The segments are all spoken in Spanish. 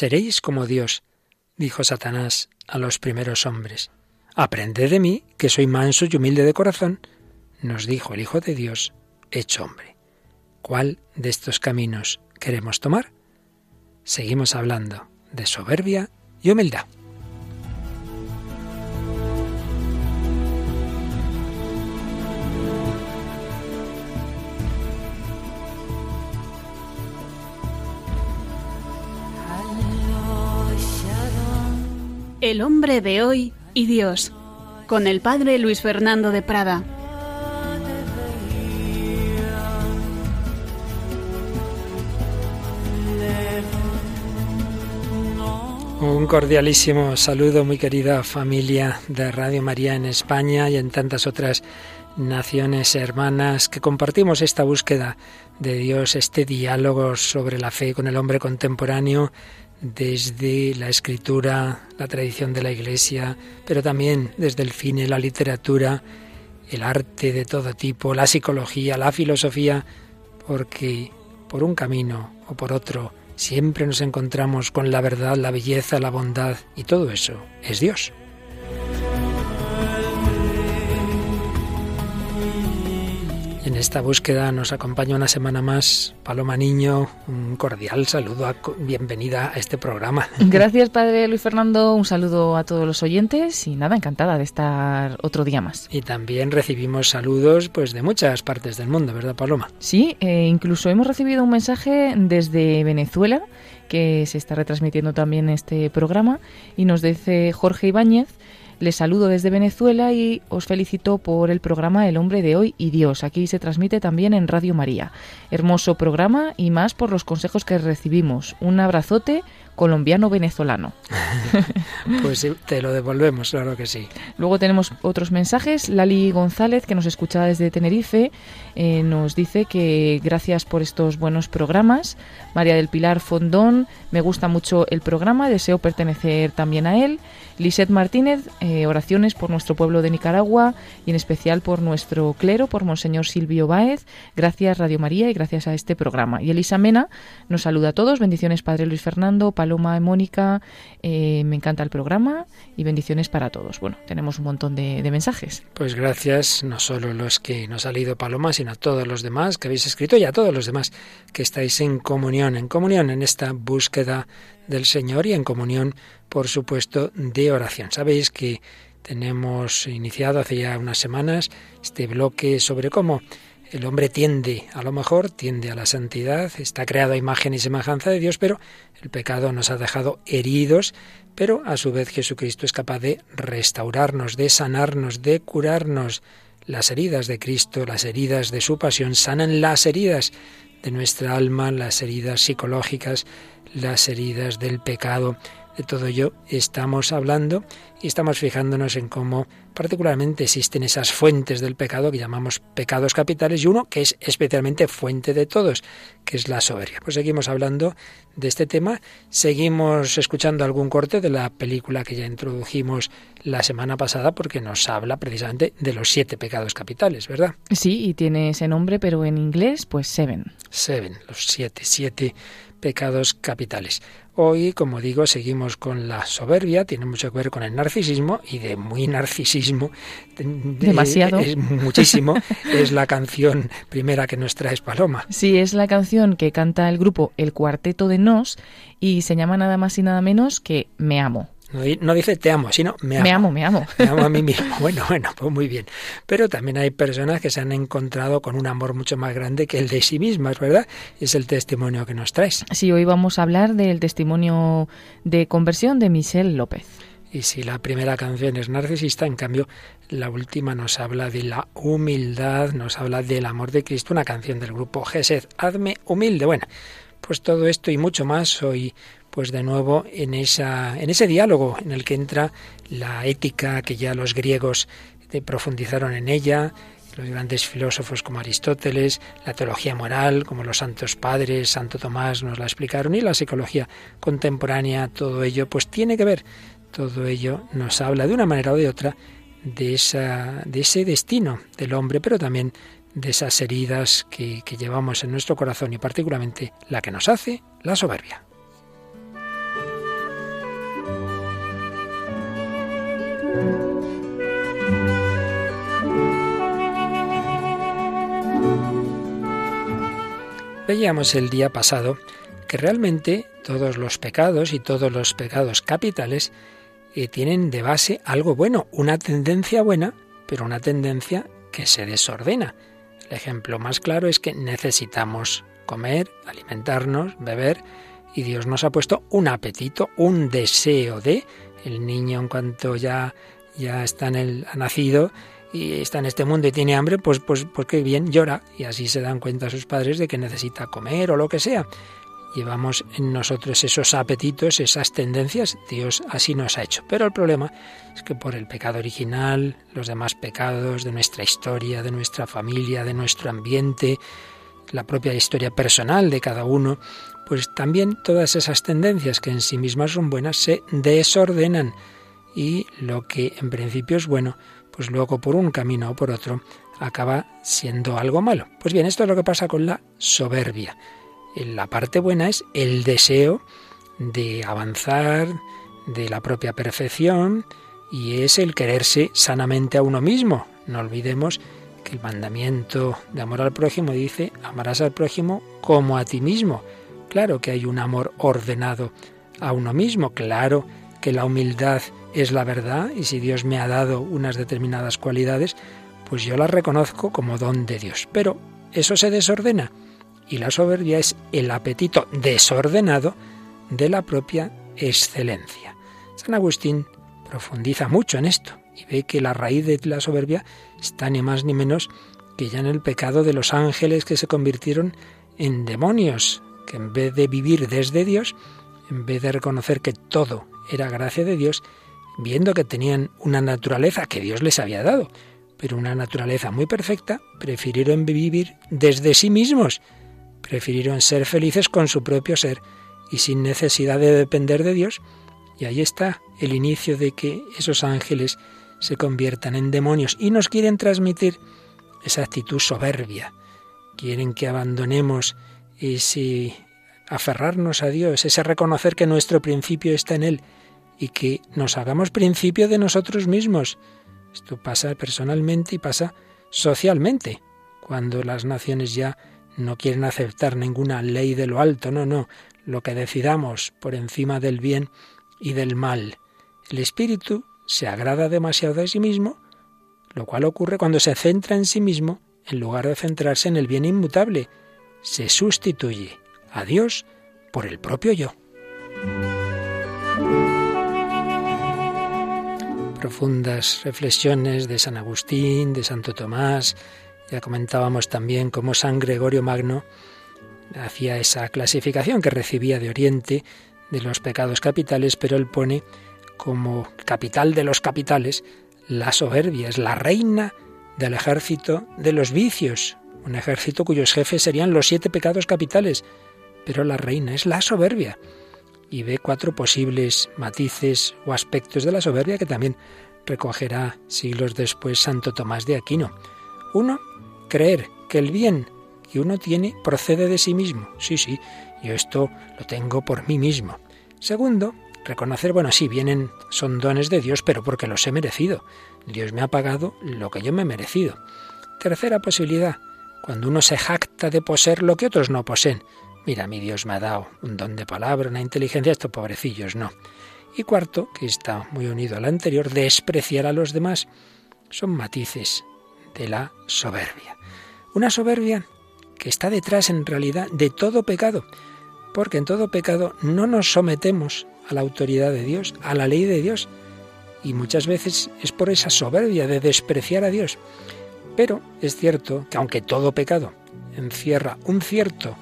seréis como Dios, dijo Satanás a los primeros hombres. Aprended de mí, que soy manso y humilde de corazón, nos dijo el Hijo de Dios, hecho hombre. ¿Cuál de estos caminos queremos tomar? Seguimos hablando de soberbia y humildad. El hombre de hoy y Dios, con el padre Luis Fernando de Prada. Un cordialísimo saludo, muy querida familia de Radio María en España y en tantas otras naciones hermanas que compartimos esta búsqueda de Dios, este diálogo sobre la fe con el hombre contemporáneo desde la escritura, la tradición de la Iglesia, pero también desde el cine, la literatura, el arte de todo tipo, la psicología, la filosofía, porque por un camino o por otro siempre nos encontramos con la verdad, la belleza, la bondad y todo eso es Dios. En esta búsqueda nos acompaña una semana más Paloma Niño. Un cordial saludo, bienvenida a este programa. Gracias, Padre Luis Fernando. Un saludo a todos los oyentes y nada, encantada de estar otro día más. Y también recibimos saludos pues de muchas partes del mundo, ¿verdad, Paloma? Sí, eh, incluso hemos recibido un mensaje desde Venezuela que se está retransmitiendo también este programa y nos dice Jorge Ibáñez les saludo desde Venezuela y os felicito por el programa El hombre de hoy y Dios. Aquí se transmite también en Radio María. Hermoso programa y más por los consejos que recibimos. Un abrazote colombiano-venezolano. pues te lo devolvemos, claro que sí. Luego tenemos otros mensajes. Lali González, que nos escucha desde Tenerife, eh, nos dice que gracias por estos buenos programas. María del Pilar Fondón, me gusta mucho el programa, deseo pertenecer también a él. Lisette Martínez, eh, oraciones por nuestro pueblo de Nicaragua y en especial por nuestro clero, por Monseñor Silvio Báez. Gracias Radio María y gracias a este programa. Y Elisa Mena nos saluda a todos. Bendiciones Padre Luis Fernando, Paloma y Mónica. Eh, me encanta el programa y bendiciones para todos. Bueno, tenemos un montón de, de mensajes. Pues gracias, no solo los que nos ha leído Paloma, sino a todos los demás que habéis escrito y a todos los demás que estáis en comunión, en comunión en esta búsqueda del Señor y en comunión, por supuesto, de oración. Sabéis que tenemos iniciado hace ya unas semanas este bloque sobre cómo el hombre tiende a lo mejor, tiende a la santidad, está creado a imagen y semejanza de Dios, pero el pecado nos ha dejado heridos, pero a su vez Jesucristo es capaz de restaurarnos, de sanarnos, de curarnos. Las heridas de Cristo, las heridas de su pasión, sanan las heridas de nuestra alma, las heridas psicológicas, las heridas del pecado. De todo ello estamos hablando y estamos fijándonos en cómo particularmente existen esas fuentes del pecado que llamamos pecados capitales y uno que es especialmente fuente de todos, que es la soberbia. Pues seguimos hablando de este tema, seguimos escuchando algún corte de la película que ya introdujimos la semana pasada porque nos habla precisamente de los siete pecados capitales, ¿verdad? Sí, y tiene ese nombre, pero en inglés, pues Seven. Seven, los siete, siete pecados capitales. Hoy, como digo, seguimos con la soberbia, tiene mucho que ver con el narcisismo y de muy narcisismo. Demasiado. Es muchísimo. es la canción primera que nos traes, Paloma. Sí, es la canción que canta el grupo El Cuarteto de Nos y se llama nada más y nada menos que Me Amo. No, dice te amo, sino me amo. Me amo, me amo. Me amo a mí mismo. Bueno, bueno, pues muy bien. Pero también hay personas que se han encontrado con un amor mucho más grande que el de sí mismas, ¿verdad? Es el testimonio que nos traes. Sí, hoy vamos a hablar del testimonio de conversión de Michelle López. Y si la primera canción es narcisista, en cambio la última nos habla de la humildad, nos habla del amor de Cristo, una canción del grupo Gesed, Hazme humilde. Bueno, pues todo esto y mucho más hoy pues de nuevo en, esa, en ese diálogo en el que entra la ética que ya los griegos profundizaron en ella, los grandes filósofos como Aristóteles, la teología moral, como los santos padres, Santo Tomás nos la explicaron, y la psicología contemporánea, todo ello, pues tiene que ver, todo ello nos habla de una manera o de otra de, esa, de ese destino del hombre, pero también de esas heridas que, que llevamos en nuestro corazón y particularmente la que nos hace la soberbia. Veíamos el día pasado que realmente todos los pecados y todos los pecados capitales eh, tienen de base algo bueno, una tendencia buena, pero una tendencia que se desordena. El ejemplo más claro es que necesitamos comer, alimentarnos, beber, y Dios nos ha puesto un apetito, un deseo de el niño en cuanto ya ya está en el ha nacido y está en este mundo y tiene hambre, pues, pues, pues qué bien llora. Y así se dan cuenta sus padres de que necesita comer o lo que sea. Llevamos en nosotros esos apetitos, esas tendencias, Dios así nos ha hecho. Pero el problema es que por el pecado original, los demás pecados de nuestra historia, de nuestra familia, de nuestro ambiente, la propia historia personal de cada uno, pues también todas esas tendencias que en sí mismas son buenas se desordenan y lo que en principio es bueno, pues luego por un camino o por otro acaba siendo algo malo. Pues bien, esto es lo que pasa con la soberbia. La parte buena es el deseo de avanzar, de la propia perfección, y es el quererse sanamente a uno mismo. No olvidemos que el mandamiento de amor al prójimo dice, amarás al prójimo como a ti mismo. Claro que hay un amor ordenado a uno mismo, claro que la humildad es la verdad y si Dios me ha dado unas determinadas cualidades, pues yo las reconozco como don de Dios. Pero eso se desordena y la soberbia es el apetito desordenado de la propia excelencia. San Agustín profundiza mucho en esto y ve que la raíz de la soberbia está ni más ni menos que ya en el pecado de los ángeles que se convirtieron en demonios, que en vez de vivir desde Dios, en vez de reconocer que todo era gracia de Dios, viendo que tenían una naturaleza que Dios les había dado, pero una naturaleza muy perfecta, prefirieron vivir desde sí mismos, prefirieron ser felices con su propio ser y sin necesidad de depender de Dios. Y ahí está el inicio de que esos ángeles se conviertan en demonios y nos quieren transmitir esa actitud soberbia. Quieren que abandonemos ese aferrarnos a Dios, ese reconocer que nuestro principio está en Él y que nos hagamos principio de nosotros mismos. Esto pasa personalmente y pasa socialmente, cuando las naciones ya no quieren aceptar ninguna ley de lo alto, no, no, lo que decidamos por encima del bien y del mal. El espíritu se agrada demasiado de sí mismo, lo cual ocurre cuando se centra en sí mismo en lugar de centrarse en el bien inmutable. Se sustituye a Dios por el propio yo profundas reflexiones de San Agustín, de Santo Tomás. Ya comentábamos también cómo San Gregorio Magno hacía esa clasificación que recibía de Oriente de los pecados capitales, pero él pone como capital de los capitales la soberbia, es la reina del ejército de los vicios, un ejército cuyos jefes serían los siete pecados capitales, pero la reina es la soberbia y ve cuatro posibles matices o aspectos de la soberbia que también recogerá siglos después Santo Tomás de Aquino. Uno, creer que el bien que uno tiene procede de sí mismo. Sí, sí, yo esto lo tengo por mí mismo. Segundo, reconocer, bueno, sí, vienen, son dones de Dios, pero porque los he merecido. Dios me ha pagado lo que yo me he merecido. Tercera posibilidad, cuando uno se jacta de poseer lo que otros no poseen. Mira, mi Dios me ha dado un don de palabra, una inteligencia, estos pobrecillos no. Y cuarto, que está muy unido al anterior, despreciar a los demás. Son matices de la soberbia. Una soberbia que está detrás en realidad de todo pecado, porque en todo pecado no nos sometemos a la autoridad de Dios, a la ley de Dios, y muchas veces es por esa soberbia de despreciar a Dios. Pero es cierto que aunque todo pecado encierra un cierto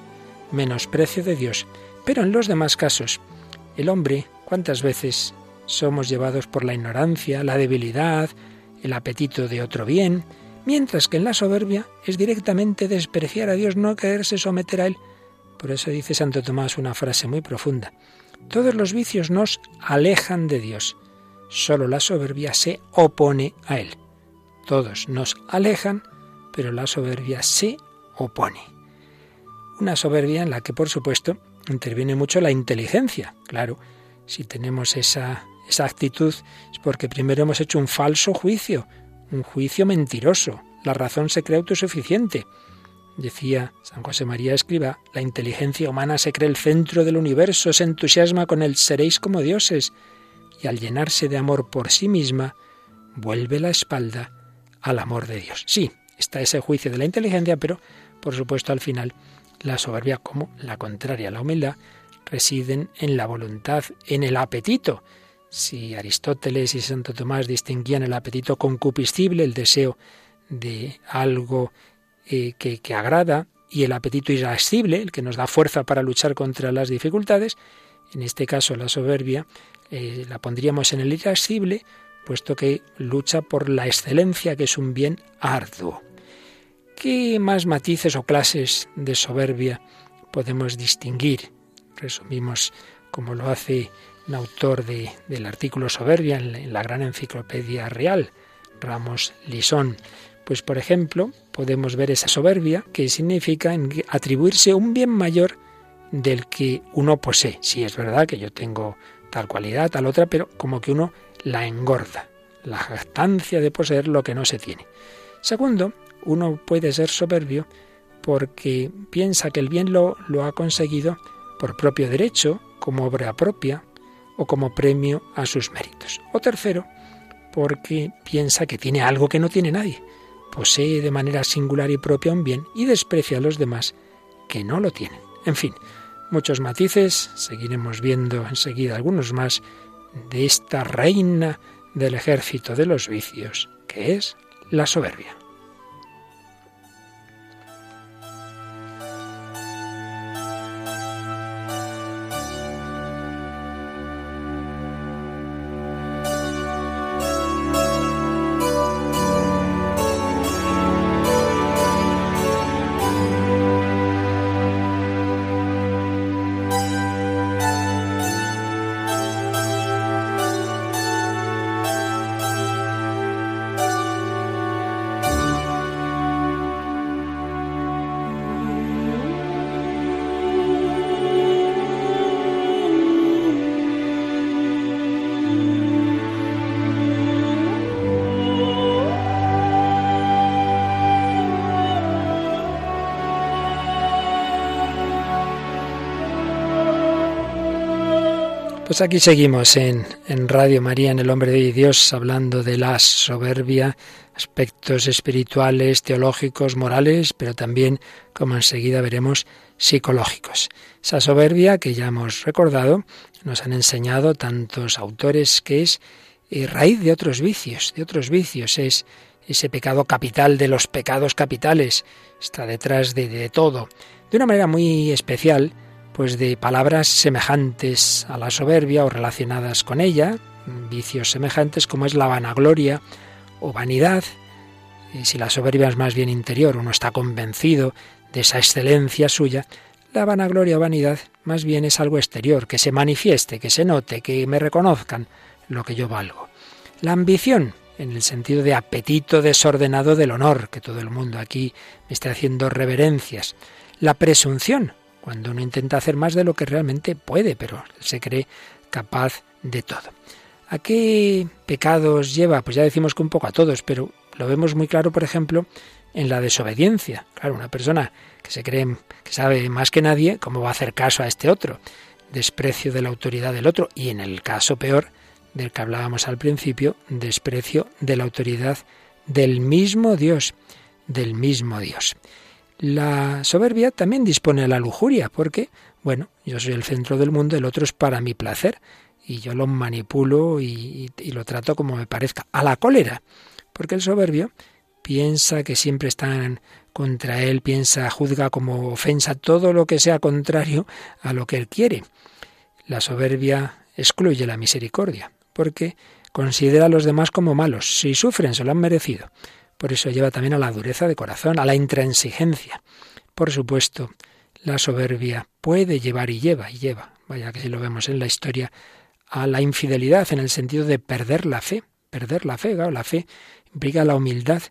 menosprecio de Dios. Pero en los demás casos, el hombre, ¿cuántas veces somos llevados por la ignorancia, la debilidad, el apetito de otro bien? Mientras que en la soberbia es directamente despreciar a Dios, no quererse someter a Él. Por eso dice Santo Tomás una frase muy profunda. Todos los vicios nos alejan de Dios. Solo la soberbia se opone a Él. Todos nos alejan, pero la soberbia se opone. Una soberbia en la que, por supuesto, interviene mucho la inteligencia. Claro, si tenemos esa, esa actitud es porque primero hemos hecho un falso juicio, un juicio mentiroso. La razón se cree autosuficiente. Decía San José María Escriba, la inteligencia humana se cree el centro del universo, se entusiasma con el seréis como dioses, y al llenarse de amor por sí misma, vuelve la espalda al amor de Dios. Sí, está ese juicio de la inteligencia, pero por supuesto al final la soberbia como la contraria a la humildad residen en la voluntad, en el apetito. Si Aristóteles y Santo Tomás distinguían el apetito concupiscible, el deseo de algo eh, que, agrada, y el apetito irascible, el que nos da fuerza para luchar contra las dificultades, en este caso la soberbia, eh, la pondríamos en el irascible, puesto que lucha por la excelencia, que es un bien arduo. ¿Qué más matices o clases de soberbia podemos distinguir? Resumimos como lo hace un autor del artículo Soberbia en la gran enciclopedia real, Ramos Lisón. Pues por ejemplo, podemos ver esa soberbia que significa atribuirse un bien mayor del que uno posee. Sí, es verdad que yo tengo tal cualidad, tal otra, pero como que uno la engorda, la jactancia de poseer lo que no se tiene. Segundo, uno puede ser soberbio porque piensa que el bien lo, lo ha conseguido por propio derecho, como obra propia o como premio a sus méritos. O tercero, porque piensa que tiene algo que no tiene nadie, posee de manera singular y propia un bien y desprecia a los demás que no lo tienen. En fin, muchos matices, seguiremos viendo enseguida algunos más de esta reina del ejército de los vicios, que es la soberbia. Pues aquí seguimos en, en, Radio María, en el Hombre de Dios, hablando de la soberbia, aspectos espirituales, teológicos, morales, pero también, como enseguida veremos, psicológicos. Esa soberbia que ya hemos recordado, nos han enseñado tantos autores que es eh, raíz de otros vicios, de otros vicios, es ese pecado capital de los pecados capitales, está detrás de, de todo. De una manera muy especial, pues de palabras semejantes a la soberbia o relacionadas con ella, vicios semejantes como es la vanagloria o vanidad. Y si la soberbia es más bien interior, uno está convencido de esa excelencia suya, la vanagloria o vanidad más bien es algo exterior, que se manifieste, que se note, que me reconozcan lo que yo valgo. La ambición, en el sentido de apetito desordenado del honor, que todo el mundo aquí me esté haciendo reverencias. La presunción, cuando uno intenta hacer más de lo que realmente puede, pero se cree capaz de todo. ¿A qué pecados lleva? Pues ya decimos que un poco a todos, pero lo vemos muy claro, por ejemplo, en la desobediencia. Claro, una persona que se cree que sabe más que nadie, ¿cómo va a hacer caso a este otro? Desprecio de la autoridad del otro y en el caso peor del que hablábamos al principio, desprecio de la autoridad del mismo Dios, del mismo Dios. La soberbia también dispone de la lujuria, porque, bueno, yo soy el centro del mundo, el otro es para mi placer, y yo lo manipulo y, lo trato como me parezca. A la cólera, porque el soberbio piensa que siempre están contra él, piensa, juzga como ofensa todo lo que sea contrario a lo que él quiere. La soberbia excluye la misericordia, porque considera a los demás como malos. Si sufren, se lo han merecido. Por eso lleva también a la dureza de corazón, a la intransigencia. Por supuesto, la soberbia puede llevar y lleva y lleva, vaya que si lo vemos en la historia, a la infidelidad en el sentido de perder la fe, perder la fe, la fe implica la humildad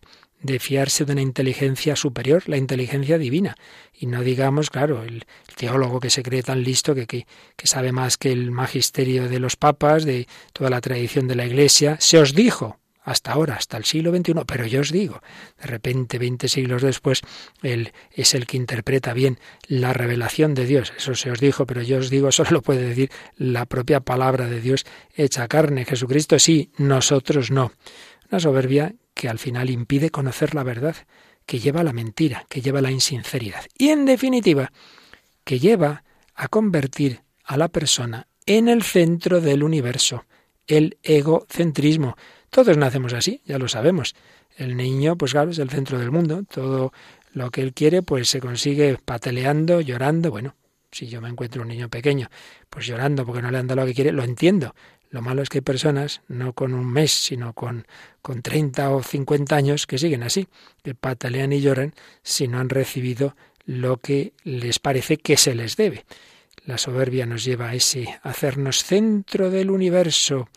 de fiarse de una inteligencia superior, la inteligencia divina. Y no digamos, claro, el, teólogo que se cree tan listo que, que, que, sabe más que el magisterio de los papas, de toda la tradición de la Iglesia, se os dijo, hasta ahora, hasta el siglo XXI, pero yo os digo, de repente, veinte siglos después, él es el que interpreta bien la revelación de Dios. Eso se os dijo, pero yo os digo, solo lo puede decir la propia palabra de Dios hecha carne. Jesucristo sí, nosotros no. Una soberbia que al final impide conocer la verdad, que lleva a la mentira, que lleva a la insinceridad. Y en definitiva, que lleva a convertir a la persona en el centro del universo, el egocentrismo todos nacemos así, ya lo sabemos. El niño, pues claro, es el centro del mundo. Todo lo que él quiere, pues se consigue pateleando, llorando. Bueno, si yo me encuentro un niño pequeño, pues llorando porque no le han dado lo que quiere, lo entiendo. Lo malo es que hay personas, no con un mes, sino con, con 30 o 50 años, que siguen así, que patalean y lloran si no han recibido lo que les parece que se les debe. La soberbia nos lleva a ese hacernos centro del universo,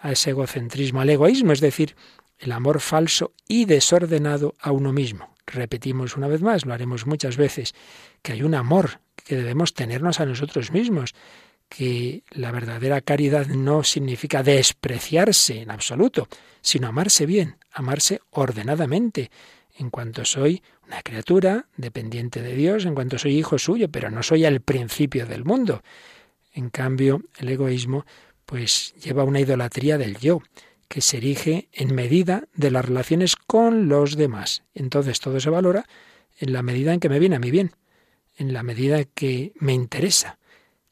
a ese egocentrismo, al egoísmo, es decir, el amor falso y desordenado a uno mismo. Repetimos una vez más, lo haremos muchas veces, que hay un amor que debemos tenernos a nosotros mismos, que la verdadera caridad no significa despreciarse en absoluto, sino amarse bien, amarse ordenadamente, en cuanto soy una criatura dependiente de Dios, en cuanto soy hijo suyo, pero no soy el principio del mundo. En cambio, el egoísmo pues lleva una idolatría del yo, que se erige en medida de las relaciones con los demás. Entonces todo se valora en la medida en que me viene a mí bien, en la medida que me interesa.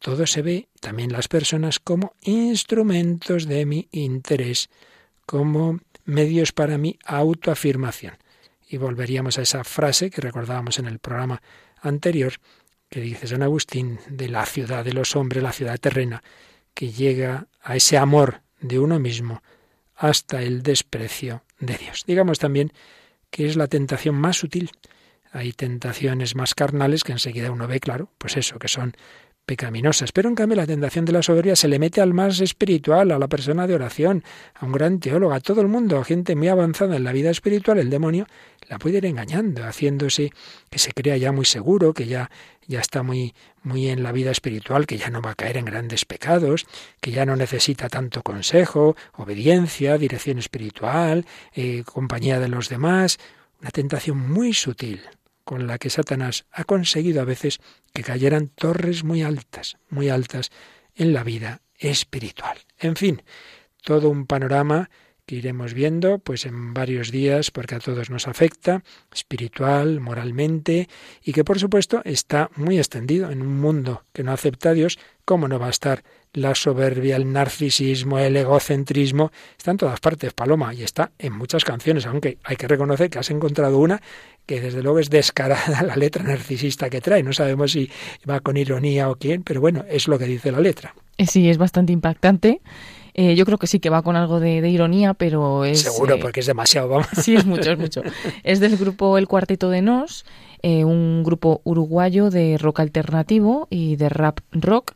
Todo se ve, también las personas, como instrumentos de mi interés, como medios para mi autoafirmación. Y volveríamos a esa frase que recordábamos en el programa anterior, que dice San Agustín, de la ciudad de los hombres, la ciudad terrena, que llega a ese amor de uno mismo hasta el desprecio de Dios. Digamos también que es la tentación más sutil. Hay tentaciones más carnales que enseguida uno ve, claro, pues eso, que son pecaminosas. Pero en cambio la tentación de la soberbia se le mete al más espiritual, a la persona de oración, a un gran teólogo, a todo el mundo, a gente muy avanzada en la vida espiritual. El demonio la puede ir engañando, haciéndose que se crea ya muy seguro, que ya, ya está muy, muy en la vida espiritual, que ya no va a caer en grandes pecados, que ya no necesita tanto consejo, obediencia, dirección espiritual, eh, compañía de los demás. Una tentación muy sutil, con la que Satanás ha conseguido a veces que cayeran torres muy altas, muy altas en la vida espiritual. En fin, todo un panorama que iremos viendo pues en varios días porque a todos nos afecta espiritual, moralmente y que por supuesto está muy extendido en un mundo que no acepta a Dios, ¿cómo no va a estar la soberbia, el narcisismo, el egocentrismo? Está en todas partes, Paloma, y está en muchas canciones, aunque hay que reconocer que has encontrado una que desde luego es descarada la letra narcisista que trae. No sabemos si va con ironía o quién, pero bueno, es lo que dice la letra. Sí, es bastante impactante. Eh, yo creo que sí que va con algo de, ironía, pero es... Seguro, eh, porque es demasiado, vamos. Sí, es mucho, es mucho. Es del grupo El Cuarteto de Nos, un grupo uruguayo de rock alternativo y de rap rock.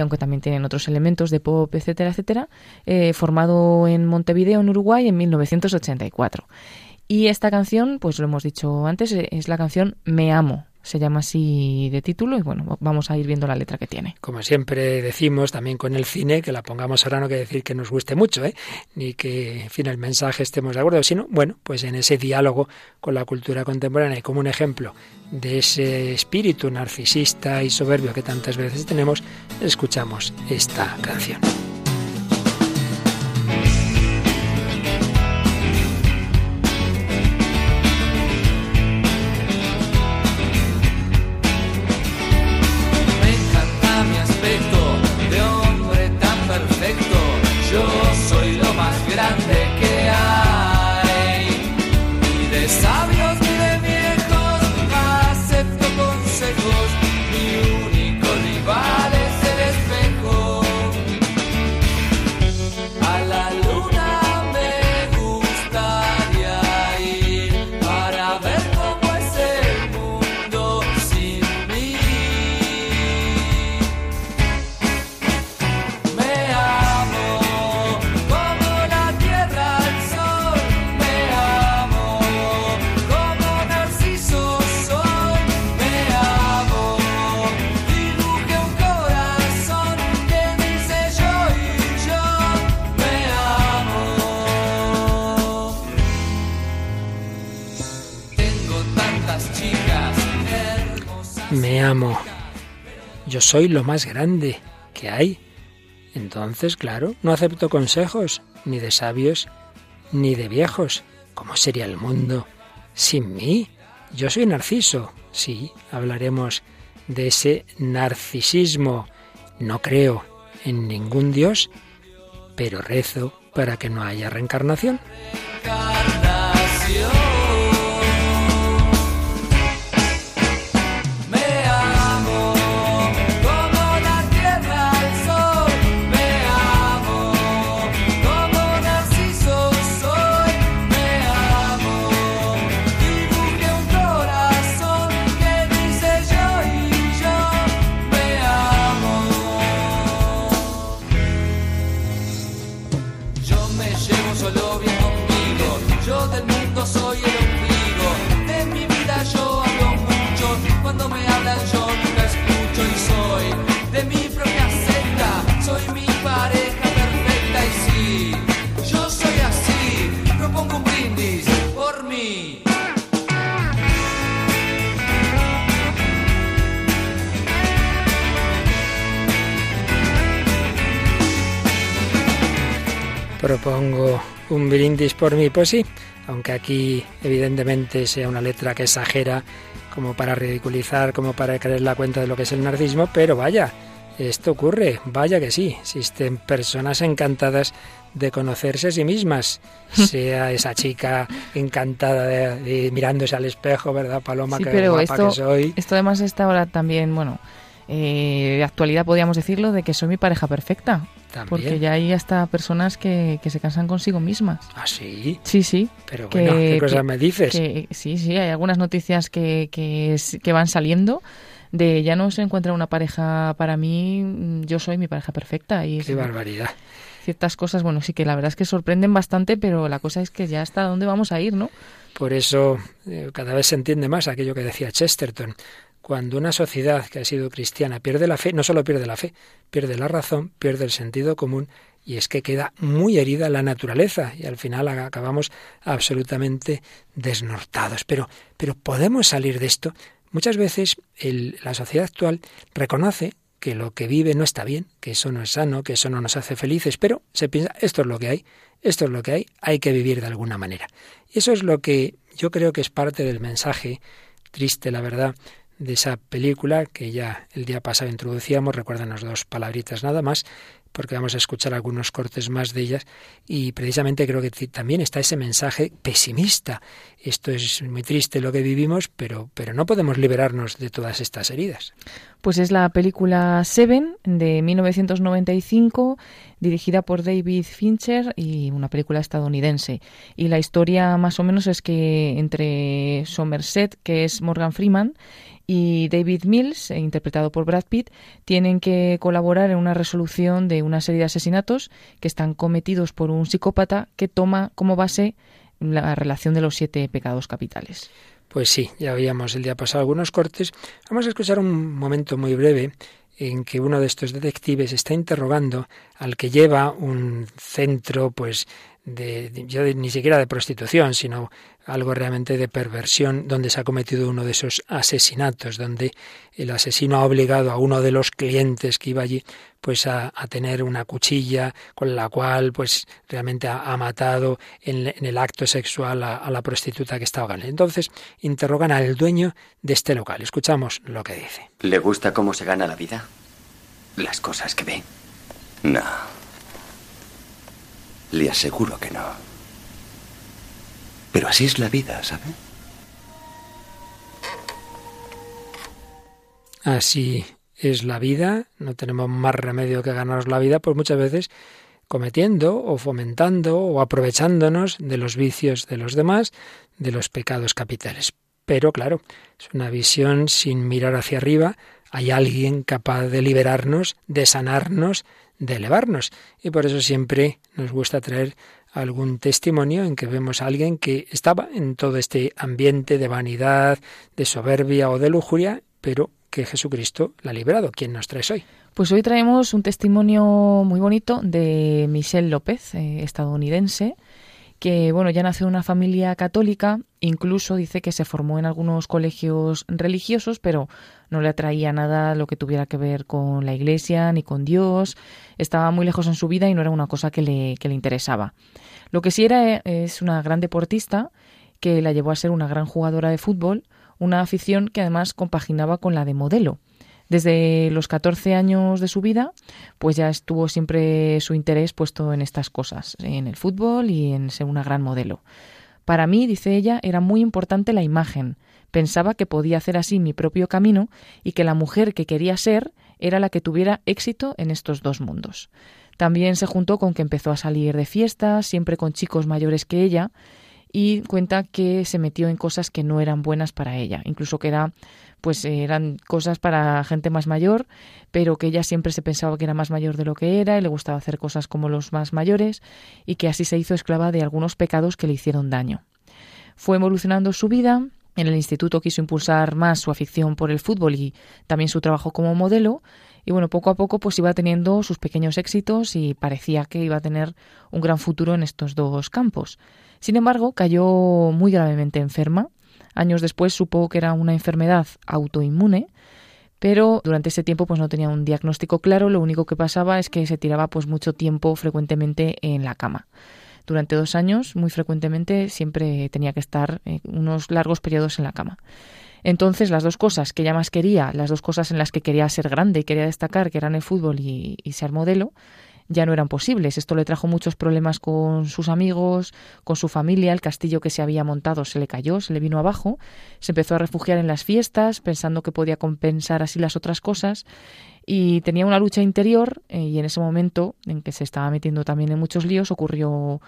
aunque también tienen otros elementos de pop, etcétera, etcétera, formado en Montevideo, en Uruguay, en 1984. Y esta canción, pues lo hemos dicho antes, es la canción Me Amo. Se llama así de título y bueno, vamos a ir viendo la letra que tiene. Como siempre decimos también con el cine, que la pongamos ahora no quiere decir que nos guste mucho, ¿eh? ni que en fin el mensaje estemos de acuerdo, sino bueno, pues en ese diálogo con la cultura contemporánea y como un ejemplo de ese espíritu narcisista y soberbio que tantas veces tenemos, escuchamos esta canción. Yo soy lo más grande que hay. Entonces, claro, no acepto consejos, ni de sabios, ni de viejos. ¿Cómo sería el mundo sin mí? Yo soy Narciso. Sí, hablaremos de ese narcisismo. No creo en ningún Dios, pero rezo para que no haya reencarnación. Por mí, pues sí, aunque aquí evidentemente sea una letra que exagera como para ridiculizar, como para creer la cuenta de lo que es el narcismo, pero vaya, esto ocurre, vaya que sí, existen personas encantadas de conocerse a sí mismas, sea esa chica encantada de, mirándose al espejo, ¿verdad, Paloma? Sí, pero esto, que soy. Esto además está ahora también, bueno, eh, de actualidad podríamos decirlo, de que soy mi pareja perfecta. Porque ya hay hasta personas que, se cansan consigo mismas. ¿Ah, sí? Sí, sí. Pero bueno, ¿qué cosas me dices? sí, sí, hay algunas noticias que, que, van saliendo de ya no se encuentra una pareja para mí, yo soy mi pareja perfecta. Y Qué barbaridad. Ciertas cosas, bueno, sí que la verdad es que sorprenden bastante, pero la cosa es que ya hasta dónde vamos a ir, ¿no? Por eso eh, cada vez se entiende más aquello que decía Chesterton. Cuando una sociedad que ha sido cristiana pierde la fe, no solo pierde la fe, pierde la razón, pierde el sentido común y es que queda muy herida la naturaleza y al final acabamos absolutamente desnortados. Pero, pero podemos salir de esto. Muchas veces la sociedad actual reconoce que lo que vive no está bien, que eso no es sano, que eso no nos hace felices, pero se piensa, esto es lo que hay, esto es lo que hay, hay que vivir de alguna manera. Y eso es lo que yo creo que es parte del mensaje, triste la verdad, de esa película que ya el día pasado introducíamos, recuérdanos dos palabritas nada más, porque vamos a escuchar algunos cortes más de ellas y precisamente creo que también está ese mensaje pesimista. Esto es muy triste lo que vivimos, pero, pero no podemos liberarnos de todas estas heridas. Pues es la película Seven de 1995, dirigida por David Fincher y una película estadounidense. Y la historia más o menos es que entre Somerset, que es Morgan Freeman, y David Mills, eh, interpretado por Brad Pitt, tienen que colaborar en una resolución de una serie de asesinatos que están cometidos por un psicópata que toma como base la relación de los siete pecados capitales. Pues sí, ya veíamos el día pasado algunos cortes. Vamos a escuchar un momento muy breve en que uno de estos detectives está interrogando al que lleva un centro, pues, de, ni siquiera de prostitución, sino algo realmente de perversión, donde se ha cometido uno de esos asesinatos, donde el asesino ha obligado a uno de los clientes que iba allí, pues a, tener una cuchilla con la cual, pues realmente ha, matado en, el acto sexual a, la prostituta que estaba Entonces interrogan al dueño de este local. Escuchamos lo que dice. ¿Le gusta cómo se gana la vida? Las cosas que ve. No. Le aseguro que no. Pero así es la vida, ¿sabe? Así es la vida, no tenemos más remedio que ganarnos la vida, pues muchas veces cometiendo o fomentando o aprovechándonos de los vicios de los demás, de los pecados capitales. Pero claro, es una visión sin mirar hacia arriba, hay alguien capaz de liberarnos, de sanarnos, de elevarnos. Y por eso siempre nos gusta traer algún testimonio en que vemos a alguien que estaba en todo este ambiente de vanidad, de soberbia o de lujuria, pero que Jesucristo la ha liberado. ¿Quién nos trae hoy? Pues hoy traemos un testimonio muy bonito de Michelle López, eh, estadounidense, que bueno, ya nació en una familia católica, incluso dice que se formó en algunos colegios religiosos, pero no le atraía nada lo que tuviera que ver con la iglesia ni con Dios, estaba muy lejos en su vida y no era una cosa que le, que le interesaba. Lo que sí era es una gran deportista que la llevó a ser una gran jugadora de fútbol, una afición que además compaginaba con la de modelo. Desde los 14 años de su vida, pues ya estuvo siempre su interés puesto en estas cosas, en el fútbol y en ser una gran modelo. Para mí, dice ella, era muy importante la imagen. Pensaba que podía hacer así mi propio camino y que la mujer que quería ser era la que tuviera éxito en estos dos mundos. También se juntó con que empezó a salir de fiestas, siempre con chicos mayores que ella, y cuenta que se metió en cosas que no eran buenas para ella, incluso que era pues eran cosas para gente más mayor, pero que ella siempre se pensaba que era más mayor de lo que era y le gustaba hacer cosas como los más mayores y que así se hizo esclava de algunos pecados que le hicieron daño. Fue evolucionando su vida, en el instituto quiso impulsar más su afición por el fútbol y también su trabajo como modelo, y bueno, poco a poco pues iba teniendo sus pequeños éxitos y parecía que iba a tener un gran futuro en estos dos campos. Sin embargo, cayó muy gravemente enferma. Años después supo que era una enfermedad autoinmune, pero durante ese tiempo pues no tenía un diagnóstico claro, lo único que pasaba es que se tiraba pues mucho tiempo frecuentemente en la cama. Durante dos años, muy frecuentemente, siempre tenía que estar eh, unos largos periodos en la cama. Entonces, las dos cosas que ella más quería, las dos cosas en las que quería ser grande y quería destacar, que eran el fútbol y ser modelo, ya no eran posibles. Esto le trajo muchos problemas con sus amigos, con su familia. El castillo que se había montado se le cayó, se le vino abajo. Se empezó a refugiar en las fiestas, pensando que podía compensar así las otras cosas. Y tenía una lucha interior eh, y en ese momento en que se estaba metiendo también en muchos líos ocurrió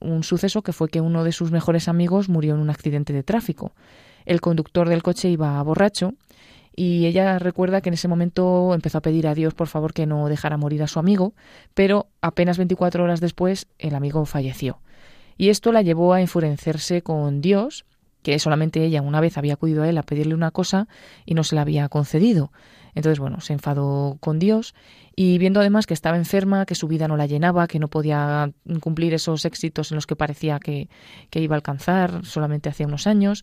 un suceso que fue que uno de sus mejores amigos murió en un accidente de tráfico. El conductor del coche iba borracho y ella recuerda que en ese momento empezó a pedir a Dios por favor que no dejara morir a su amigo, pero apenas 24 horas después el amigo falleció. Y esto la llevó a enfurecerse con Dios, que solamente ella una vez había acudido a él a pedirle una cosa y no se la había concedido. Entonces, bueno, se enfadó con Dios y viendo además que estaba enferma, que su vida no la llenaba, que no podía cumplir esos éxitos en los que parecía que, que iba a alcanzar solamente hacía unos años,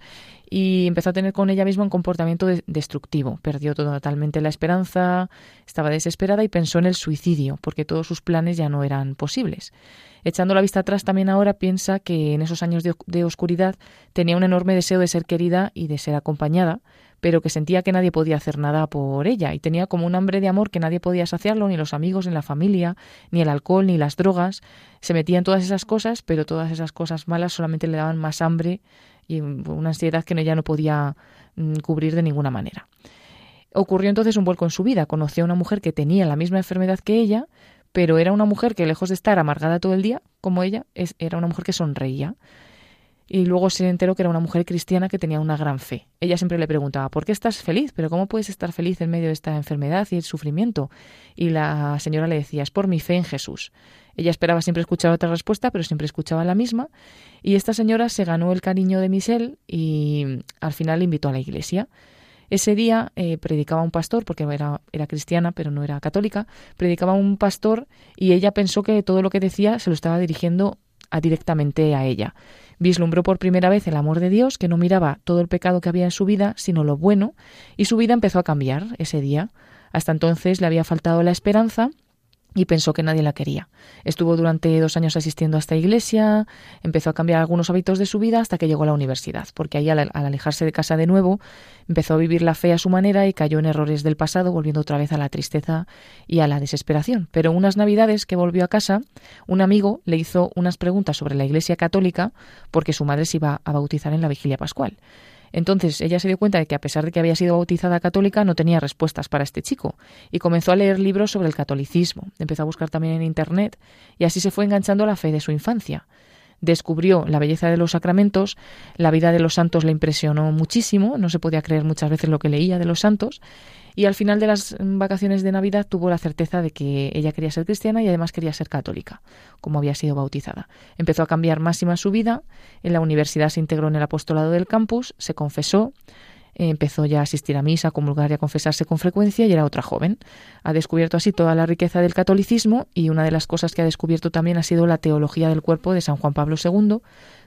y empezó a tener con ella misma un comportamiento destructivo. Perdió totalmente la esperanza, estaba desesperada y pensó en el suicidio, porque todos sus planes ya no eran posibles. Echando la vista atrás también ahora piensa que en esos años de oscuridad tenía un enorme deseo de ser querida y de ser acompañada, pero que sentía que nadie podía hacer nada por ella y tenía como un hambre de amor que nadie podía saciarlo, ni los amigos, ni la familia, ni el alcohol, ni las drogas. Se metía en todas esas cosas, pero todas esas cosas malas solamente le daban más hambre y una ansiedad que ella no podía mm, cubrir de ninguna manera. Ocurrió entonces un vuelco en su vida. Conoció a una mujer que tenía la misma enfermedad que ella, pero era una mujer que lejos de estar amargada todo el día, como ella, era una mujer que sonreía y luego se enteró que era una mujer cristiana que tenía una gran fe. Ella siempre le preguntaba, ¿por qué estás feliz? ¿Pero cómo puedes estar feliz en medio de esta enfermedad y el sufrimiento? Y la señora le decía, es por mi fe en Jesús. Ella esperaba siempre escuchar otra respuesta, pero siempre escuchaba la misma. Y esta señora se ganó el cariño de Michelle y al final le invitó a la iglesia. Ese día eh, predicaba un pastor, porque era, era cristiana, pero no era católica, predicaba un pastor y ella pensó que todo lo que decía se lo estaba dirigiendo directamente a ella. Vislumbró por primera vez el amor de Dios, que no miraba todo el pecado que había en su vida, sino lo bueno, y su vida empezó a cambiar ese día. Hasta entonces le había faltado la esperanza y pensó que nadie la quería. Estuvo durante dos años asistiendo a esta iglesia, empezó a cambiar algunos hábitos de su vida hasta que llegó a la universidad, porque ahí al, alejarse de casa de nuevo empezó a vivir la fe a su manera y cayó en errores del pasado, volviendo otra vez a la tristeza y a la desesperación. Pero unas navidades que volvió a casa, un amigo le hizo unas preguntas sobre la iglesia católica porque su madre se iba a bautizar en la vigilia pascual. Entonces ella se dio cuenta de que a pesar de que había sido bautizada católica no tenía respuestas para este chico y comenzó a leer libros sobre el catolicismo. Empezó a buscar también en Internet y así se fue enganchando a la fe de su infancia descubrió la belleza de los sacramentos, la vida de los santos le impresionó muchísimo, no se podía creer muchas veces lo que leía de los santos, y al final de las vacaciones de Navidad tuvo la certeza de que ella quería ser cristiana y además quería ser católica, como había sido bautizada. Empezó a cambiar máxima su vida, en la universidad se integró en el apostolado del campus, se confesó, empezó ya a asistir a misa, a comulgar y a confesarse con frecuencia y era otra joven. Ha descubierto así toda la riqueza del catolicismo y una de las cosas que ha descubierto también ha sido la teología del cuerpo de San Juan Pablo II,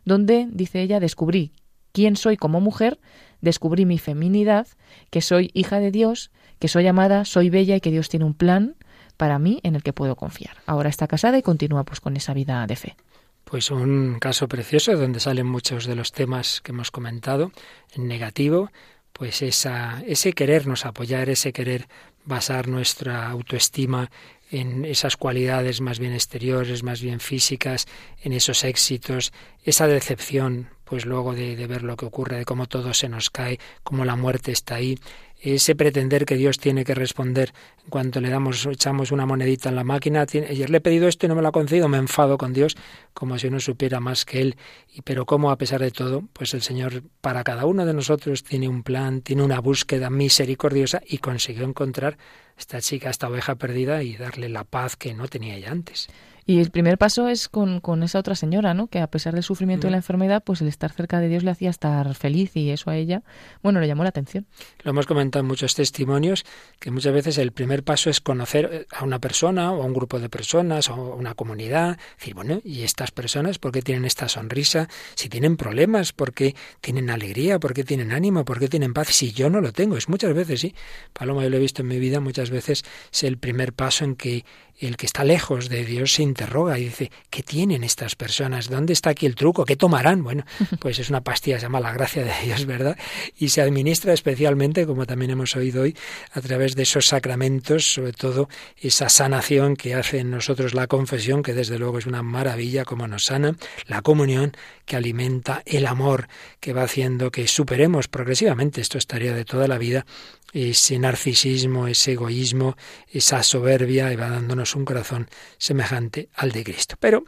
donde, dice ella, descubrí quién soy como mujer, descubrí mi feminidad, que soy hija de Dios, que soy amada, soy bella y que Dios tiene un plan para mí en el que puedo confiar. Ahora está casada y continúa pues con esa vida de fe. Pues un caso precioso donde salen muchos de los temas que hemos comentado en negativo, pues esa, ese querernos apoyar, ese querer basar nuestra autoestima en esas cualidades más bien exteriores, más bien físicas, en esos éxitos, esa decepción, pues luego de, de, ver lo que ocurre, de cómo todo se nos cae, cómo la muerte está ahí, ese pretender que Dios tiene que responder en cuanto le damos, echamos una monedita en la máquina, ayer le he pedido esto y no me lo ha concedido, me enfado con Dios como si uno supiera más que Él. Y, pero como a pesar de todo, pues el Señor para cada uno de nosotros tiene un plan, tiene una búsqueda misericordiosa y consiguió encontrar esta chica, esta oveja perdida y darle la paz que no tenía ella antes. Y el primer paso es con, con esa otra señora, ¿no? Que a pesar del sufrimiento de la enfermedad, pues el estar cerca de Dios le hacía estar feliz y eso a ella, bueno, le llamó la atención. Lo hemos comentado en muchos testimonios, que muchas veces el primer paso es conocer a una persona o a un grupo de personas o a una comunidad. Decir, bueno, ¿y estas personas por qué tienen esta sonrisa? Si tienen problemas, ¿por qué tienen alegría? ¿Por qué tienen ánimo? ¿Por qué tienen paz? Si yo no lo tengo, es muchas veces, sí. Paloma, yo lo he visto en mi vida, muchas veces es el primer paso en que el que está lejos de Dios se interroga y dice, ¿qué tienen estas personas? ¿Dónde está aquí el truco? ¿Qué tomarán? Bueno, pues es una pastilla, se llama la gracia de Dios, ¿verdad? Y se administra especialmente, como también hemos oído hoy, a través de esos sacramentos, sobre todo esa sanación que hace en nosotros la confesión, que desde luego es una maravilla como nos sana, la comunión que alimenta el amor, que va haciendo que superemos progresivamente, esto es tarea de toda la vida, ese narcisismo, ese egoísmo, esa soberbia y va dándonos un corazón semejante al de Cristo. Pero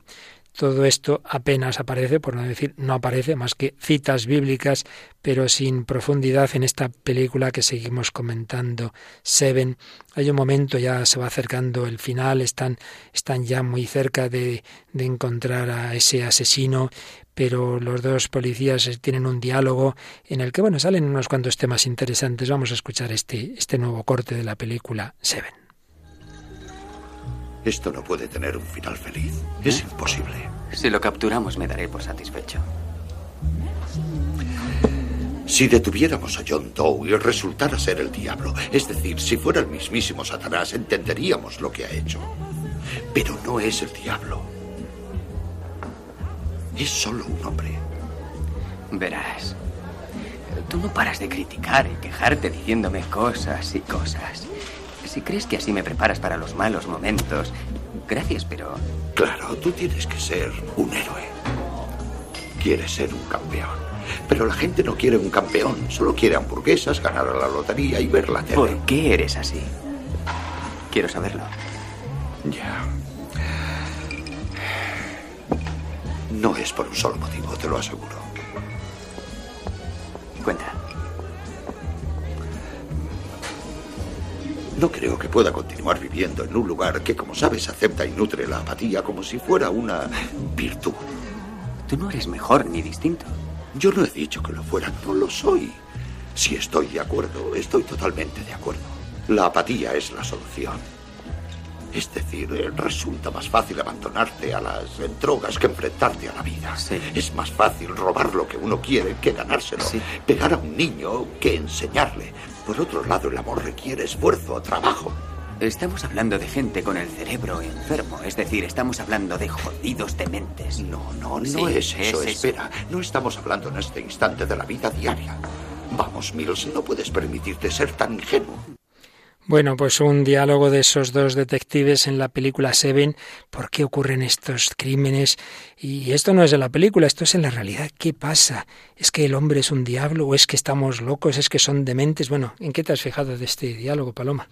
todo esto apenas aparece, por no decir no aparece, más que citas bíblicas, pero sin profundidad en esta película que seguimos comentando, Seven. Hay un momento, ya se va acercando el final, están, están ya muy cerca de, de encontrar a ese asesino, pero los dos policías tienen un diálogo en el que, bueno, salen unos cuantos temas interesantes. Vamos a escuchar este, este nuevo corte de la película Seven. Esto no puede tener un final feliz. Es imposible. Si lo capturamos me daré por satisfecho. Si detuviéramos a John Doe y resultara ser el diablo, es decir, si fuera el mismísimo Satanás, entenderíamos lo que ha hecho. Pero no es el diablo. Es solo un hombre. Verás, tú no paras de criticar y quejarte diciéndome cosas y cosas. Si crees que así me preparas para los malos momentos, gracias, pero... Claro, tú tienes que ser un héroe. Quieres ser un campeón. Pero la gente no quiere un campeón, solo quiere hamburguesas, ganar a la lotería y ver la tele. ¿Por qué eres así? Quiero saberlo. Ya. No es por un solo motivo, te lo aseguro. Cuenta. No creo que pueda continuar viviendo en un lugar que, como sabes, acepta y nutre la apatía como si fuera una virtud. Tú no eres mejor ni distinto. Yo no he dicho que lo fuera, no lo soy. Si estoy de acuerdo, estoy totalmente de acuerdo. La apatía es la solución. Es decir, eh, resulta más fácil abandonarte a las drogas que enfrentarte a la vida. Sí. Es más fácil robar lo que uno quiere que ganárselo. Sí. Pegar a un niño que enseñarle. Por otro lado, el amor requiere esfuerzo, trabajo. Estamos hablando de gente con el cerebro enfermo, es decir, estamos hablando de jodidos dementes. No, no, no Sí, es eso. es eso. Espera, no estamos hablando en este instante de la vida diaria. Vamos, Mills, no puedes permitirte ser tan ingenuo. Bueno, pues un diálogo de esos dos detectives en la película Seven. ¿Por qué ocurren estos crímenes? Y esto no es de la película, esto es en la realidad. ¿Qué pasa? ¿Es que el hombre es un diablo o es que estamos locos? ¿Es que son dementes? Bueno, ¿en qué te has fijado de este diálogo, Paloma?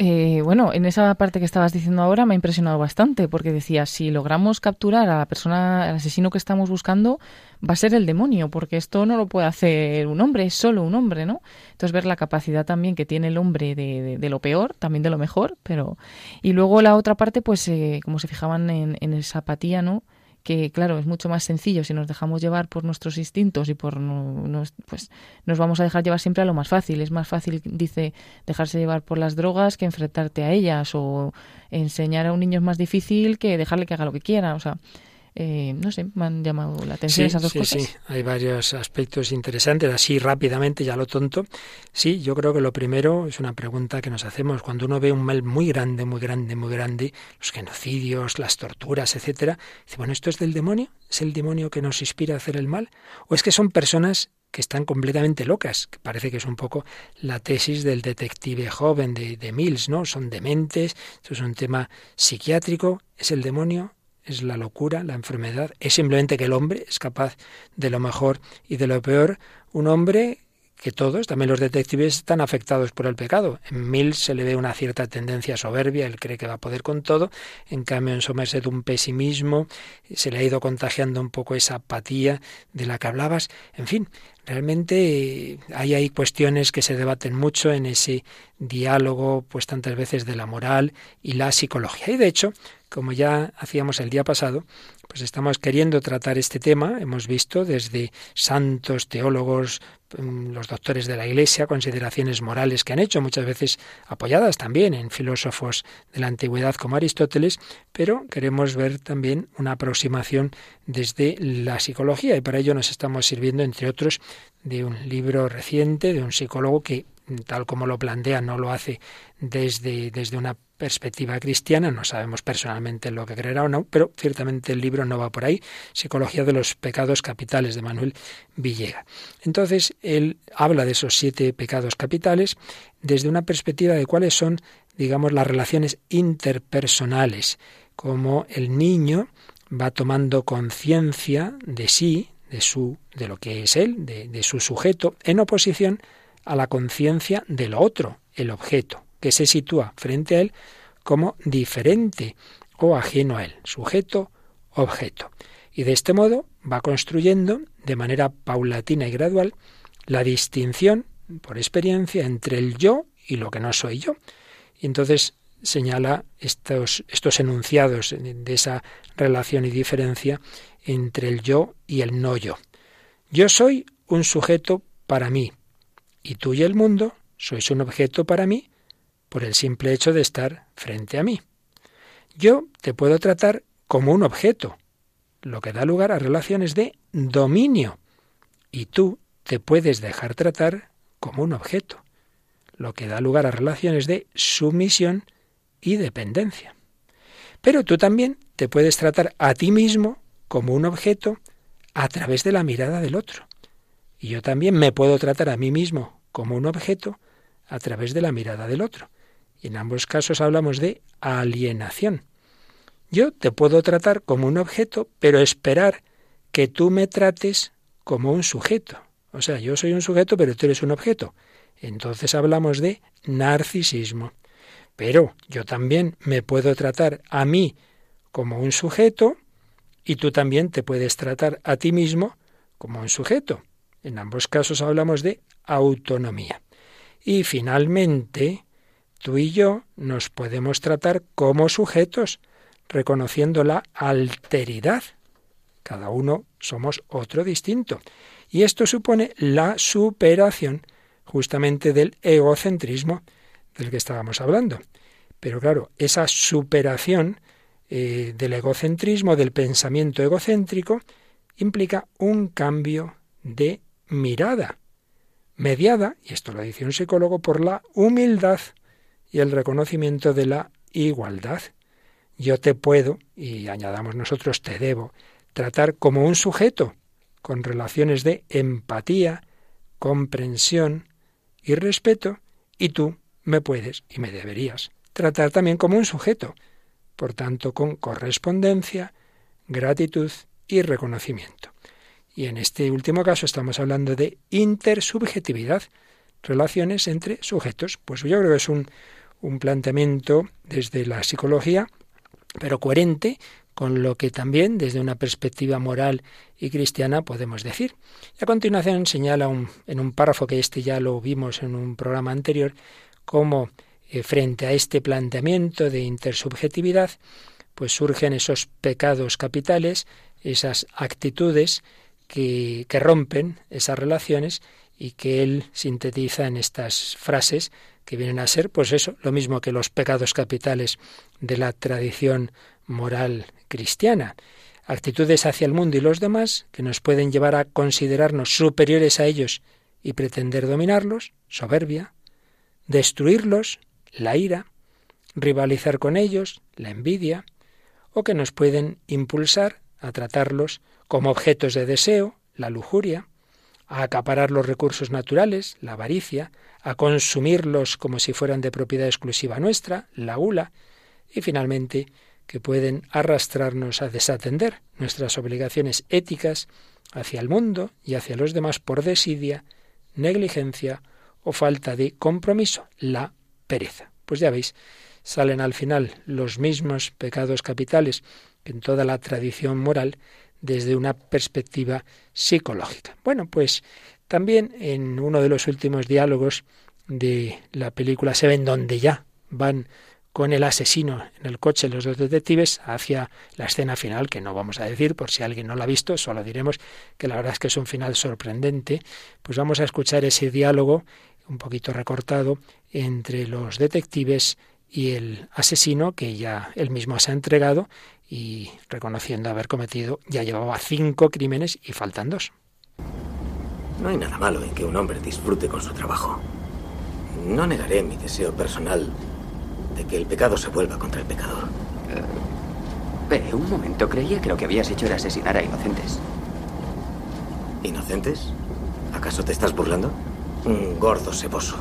Eh, bueno, en esa parte que estabas diciendo ahora me ha impresionado bastante, porque decía, si logramos capturar a la persona, al asesino que estamos buscando, va a ser el demonio, porque esto no lo puede hacer un hombre, es solo un hombre, ¿no? Entonces ver la capacidad también que tiene el hombre de, de, de lo peor, también de lo mejor, pero... Y luego la otra parte, pues eh, como se fijaban en, en esa apatía, ¿no? Que claro, es mucho más sencillo si nos dejamos llevar por nuestros instintos y por nos, pues nos vamos a dejar llevar siempre a lo más fácil. Es más fácil, dice, dejarse llevar por las drogas que enfrentarte a ellas o enseñar a un niño es más difícil que dejarle que haga lo que quiera. O sea, eh, no sé, me han llamado la atención esas dos cosas. Sí, hay varios aspectos interesantes, así rápidamente, ya lo tonto. Sí, yo creo que lo primero es una pregunta que nos hacemos cuando uno ve un mal muy grande, muy grande, muy grande, los genocidios, las torturas, etcétera. Dice, bueno, ¿esto es del demonio? ¿Es el demonio que nos inspira a hacer el mal? ¿O es que son personas que están completamente locas, que parece que es un poco la tesis del detective joven de, de Mills, ¿no? Son dementes, esto es un tema psiquiátrico, ¿es el demonio? Es la locura, la enfermedad, es simplemente que el hombre es capaz de lo mejor y de lo peor. Un hombre que todos, también los detectives, están afectados por el pecado. En Mills se le ve una cierta tendencia soberbia, él cree que va a poder con todo, en cambio en Somerset un pesimismo, se le ha ido contagiando un poco esa apatía de la que hablabas. En fin, realmente hay, hay cuestiones que se debaten mucho en ese diálogo, pues tantas veces de la moral y la psicología. Y de hecho, como ya hacíamos el día pasado, pues estamos queriendo tratar este tema, hemos visto desde santos, teólogos, mm, los doctores de la Iglesia, consideraciones morales que han hecho, muchas veces apoyadas también en filósofos de la antigüedad como Aristóteles, pero queremos ver también una aproximación desde la psicología. Y para ello nos estamos sirviendo, entre otros, de un libro reciente de un psicólogo que tal como lo plantea, no lo hace desde, desde una perspectiva cristiana, no sabemos personalmente lo que creerá o no, pero ciertamente el libro no va por ahí, Psicología de los Pecados Capitales de Manuel Villega. Entonces, él habla de esos siete pecados capitales desde una perspectiva de cuáles son, digamos, las relaciones interpersonales, como el niño va tomando conciencia de sí, de su, de lo que es él, de, de su sujeto, en oposición a la conciencia de lo otro, el objeto, que se sitúa frente a él como diferente o ajeno a él, sujeto, objeto. Y de este modo va construyendo de manera paulatina y gradual la distinción por experiencia entre el yo y lo que no soy yo. Y entonces señala estos, estos enunciados de esa relación y diferencia entre el yo y el no yo. Yo soy un sujeto para mí, y tú y el mundo sois un objeto para mí por el simple hecho de estar frente a mí. Yo te puedo tratar como un objeto, lo que da lugar a relaciones de dominio, y tú te puedes dejar tratar como un objeto, lo que da lugar a relaciones de sumisión y dependencia. Pero tú también te puedes tratar a ti mismo como un objeto a través de la mirada del otro. Y yo también me puedo tratar a mí mismo como un objeto a través de la mirada del otro. Y en ambos casos hablamos de alienación. Yo te puedo tratar como un objeto, pero esperar que tú me trates como un sujeto. O sea, yo soy un sujeto, pero tú eres un objeto. Entonces hablamos de narcisismo. Pero yo también me puedo tratar a mí como un sujeto y tú también te puedes tratar a ti mismo como un sujeto. En ambos casos hablamos de autonomía. Y finalmente, tú y yo nos podemos tratar como sujetos, reconociendo la alteridad. Cada uno somos otro distinto. Y esto supone la superación justamente del egocentrismo del que estábamos hablando. Pero claro, esa superación eh, del egocentrismo, del pensamiento egocéntrico, implica un cambio de mirada, mediada, y esto lo dice un psicólogo, por la humildad y el reconocimiento de la igualdad. Yo te puedo, y añadamos nosotros te debo, tratar como un sujeto, con relaciones de empatía, comprensión y respeto, y tú me puedes y me deberías tratar también como un sujeto, por tanto con correspondencia, gratitud y reconocimiento. Y en este último caso estamos hablando de intersubjetividad, relaciones entre sujetos. Pues yo creo que es un, un planteamiento desde la psicología, pero coherente con lo que también desde una perspectiva moral y cristiana podemos decir. Y a continuación señala un, en un párrafo que este ya lo vimos en un programa anterior, cómo eh, frente a este planteamiento de intersubjetividad, pues surgen esos pecados capitales esas actitudes que, que rompen esas relaciones y que él sintetiza en estas frases que vienen a ser, pues eso, lo mismo que los pecados capitales de la tradición moral cristiana. Actitudes hacia el mundo y los demás que nos pueden llevar a considerarnos superiores a ellos y pretender dominarlos, soberbia, destruirlos, la ira, rivalizar con ellos, la envidia, o que nos pueden impulsar a tratarlos como objetos de deseo, la lujuria, a acaparar los recursos naturales, la avaricia, a consumirlos como si fueran de propiedad exclusiva nuestra, la gula, y finalmente que pueden arrastrarnos a desatender nuestras obligaciones éticas hacia el mundo y hacia los demás por desidia, negligencia o falta de compromiso, la pereza. Pues ya veis, salen al final los mismos pecados capitales que en toda la tradición moral desde una perspectiva psicológica. Bueno, pues también en uno de los últimos diálogos de la película se ven donde ya van con el asesino en el coche los dos detectives hacia la escena final, que no vamos a decir por si alguien no la ha visto, solo diremos que la verdad es que es un final sorprendente, pues vamos a escuchar ese diálogo un poquito recortado entre los detectives y el asesino que ya él mismo se ha entregado y reconociendo haber cometido ya llevaba cinco crímenes y faltan dos. No hay nada malo en que un hombre disfrute con su trabajo. No negaré mi deseo personal de que el pecado se vuelva contra el pecador. Eh, un momento, creía que lo que habías hecho era asesinar a inocentes. ¿Inocentes? ¿Acaso te estás burlando? Un gordo ceboso.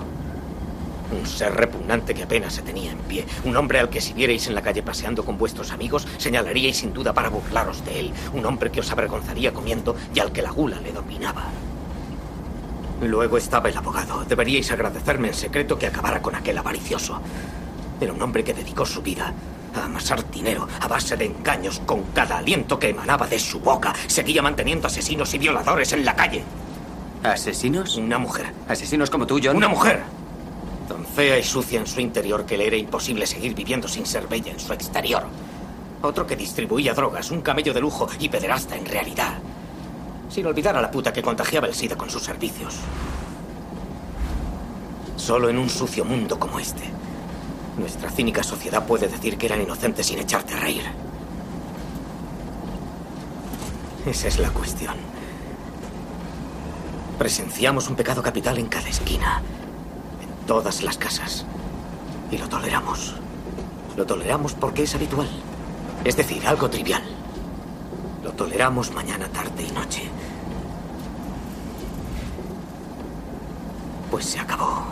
Un ser repugnante que apenas se tenía en pie. Un hombre al que si vierais en la calle paseando con vuestros amigos, señalaríais sin duda para burlaros de él. Un hombre que os avergonzaría comiendo y al que la gula le dominaba. Luego estaba el abogado. Deberíais agradecerme en secreto que acabara con aquel avaricioso. Era un hombre que dedicó su vida a amasar dinero a base de engaños con cada aliento que emanaba de su boca. Seguía manteniendo asesinos y violadores en la calle. ¿Asesinos? Una mujer. ¿Asesinos como tú, John? Una mujer. Fea y sucia en su interior que le era imposible seguir viviendo sin ser bella en su exterior. Otro que distribuía drogas, un camello de lujo y pederasta en realidad. Sin olvidar a la puta que contagiaba el SIDA con sus servicios. Solo en un sucio mundo como este, nuestra cínica sociedad puede decir que eran inocentes sin echarte a reír. Esa es la cuestión. Presenciamos un pecado capital en cada esquina, todas las casas. Y lo toleramos. Lo toleramos porque es habitual. Es decir, algo trivial. Lo toleramos mañana, tarde y noche. Pues se acabó.